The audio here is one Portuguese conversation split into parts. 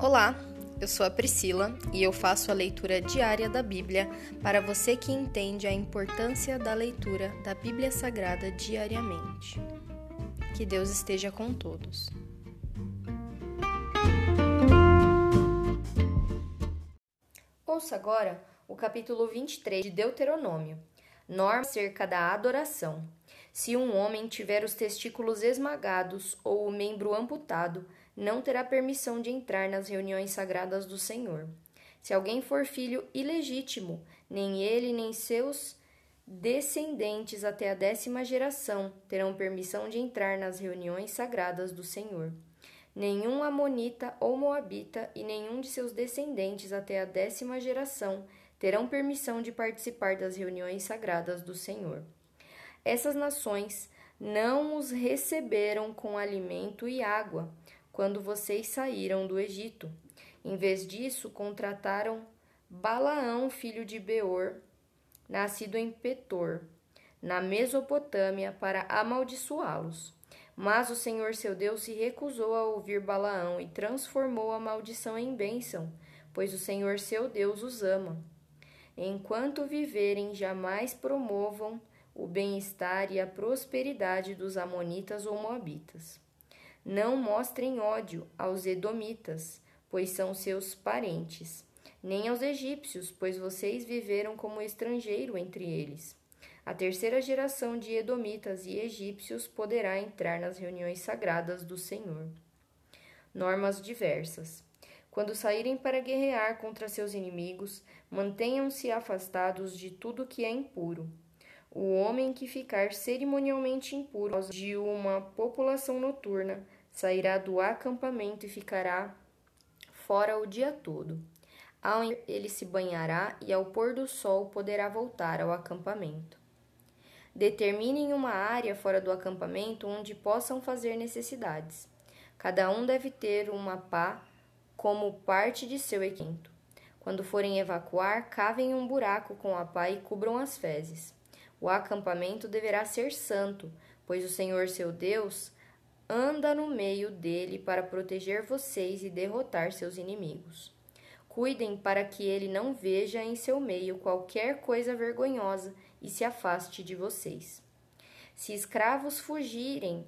Olá, eu sou a Priscila e eu faço a leitura diária da Bíblia para você que entende a importância da leitura da Bíblia Sagrada diariamente. Que Deus esteja com todos. Ouça agora o capítulo 23 de Deuteronômio. Norma acerca da adoração. Se um homem tiver os testículos esmagados ou o membro amputado, não terá permissão de entrar nas reuniões sagradas do Senhor. Se alguém for filho ilegítimo, nem ele nem seus descendentes até a décima geração terão permissão de entrar nas reuniões sagradas do Senhor. Nenhum Amonita ou Moabita e nenhum de seus descendentes até a décima geração terão permissão de participar das reuniões sagradas do Senhor. Essas nações não os receberam com alimento e água, quando vocês saíram do Egito. Em vez disso, contrataram Balaão, filho de Beor, nascido em Petor, na Mesopotâmia, para amaldiçoá-los. Mas o Senhor seu Deus se recusou a ouvir Balaão e transformou a maldição em bênção, pois o Senhor seu Deus os ama. Enquanto viverem, jamais promovam o bem-estar e a prosperidade dos Amonitas ou Moabitas. Não mostrem ódio aos Edomitas, pois são seus parentes, nem aos egípcios, pois vocês viveram como estrangeiro entre eles. A terceira geração de Edomitas e egípcios poderá entrar nas reuniões sagradas do Senhor. Normas diversas. Quando saírem para guerrear contra seus inimigos, mantenham-se afastados de tudo que é impuro. O homem que ficar cerimonialmente impuro de uma população noturna sairá do acampamento e ficará fora o dia todo. Ao ele se banhará e ao pôr do sol poderá voltar ao acampamento. Determinem uma área fora do acampamento onde possam fazer necessidades. Cada um deve ter uma pá como parte de seu equipamento. Quando forem evacuar, cavem um buraco com a pá e cubram as fezes. O acampamento deverá ser santo, pois o Senhor seu Deus anda no meio dele para proteger vocês e derrotar seus inimigos. Cuidem para que ele não veja em seu meio qualquer coisa vergonhosa e se afaste de vocês. Se escravos fugirem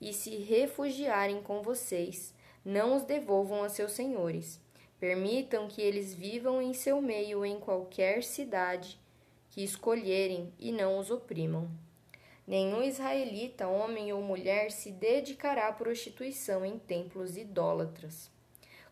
e se refugiarem com vocês, não os devolvam a seus senhores. Permitam que eles vivam em seu meio em qualquer cidade que escolherem e não os oprimam. Nenhum israelita, homem ou mulher, se dedicará à prostituição em templos idólatras.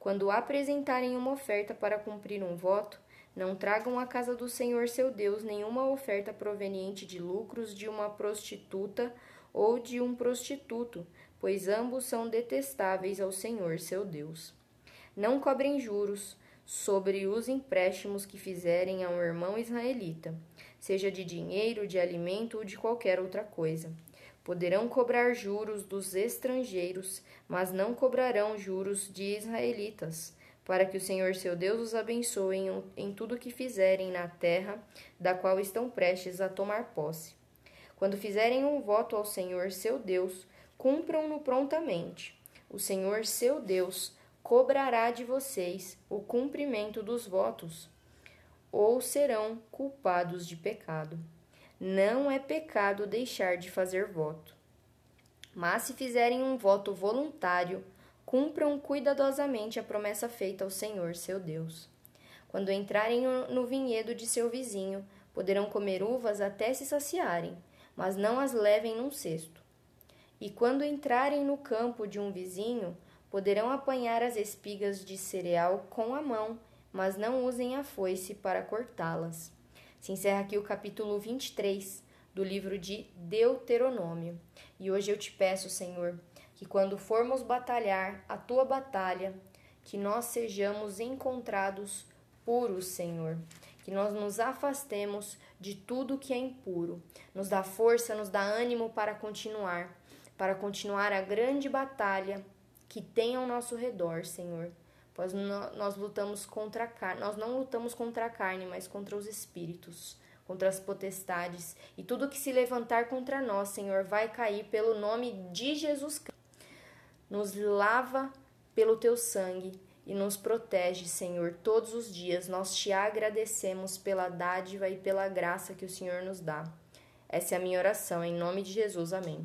Quando apresentarem uma oferta para cumprir um voto, não tragam à casa do Senhor seu Deus nenhuma oferta proveniente de lucros de uma prostituta ou de um prostituto, pois ambos são detestáveis ao Senhor seu Deus. Não cobrem juros sobre os empréstimos que fizerem a um irmão israelita seja de dinheiro, de alimento ou de qualquer outra coisa. Poderão cobrar juros dos estrangeiros, mas não cobrarão juros de israelitas, para que o Senhor seu Deus os abençoe em, tudo que fizerem na terra da qual estão prestes a tomar posse. Quando fizerem um voto ao Senhor seu Deus, cumpram-no prontamente. O Senhor seu Deus cobrará de vocês o cumprimento dos votos ou serão culpados de pecado. Não é pecado deixar de fazer voto. Mas se fizerem um voto voluntário, cumpram cuidadosamente a promessa feita ao Senhor seu Deus. Quando entrarem no vinhedo de seu vizinho, poderão comer uvas até se saciarem, mas não as levem num cesto. E quando entrarem no campo de um vizinho, poderão apanhar as espigas de cereal com a mão mas não usem a foice para cortá-las. Se encerra aqui o capítulo 23 do livro de Deuteronômio. E hoje eu te peço, Senhor, que quando formos batalhar a tua batalha, que nós sejamos encontrados puros, Senhor. Que nós nos afastemos de tudo que é impuro. Nos dá força, nos dá ânimo para continuar, para continuar a grande batalha que tem ao nosso redor, Senhor pois nós lutamos contra a carne, nós não lutamos contra a carne, mas contra os espíritos, contra as potestades, e tudo que se levantar contra nós, Senhor, vai cair pelo nome de Jesus Cristo. Nos lava pelo teu sangue e nos protege, Senhor, todos os dias. Nós te agradecemos pela dádiva e pela graça que o Senhor nos dá. Essa é a minha oração, em nome de Jesus. Amém.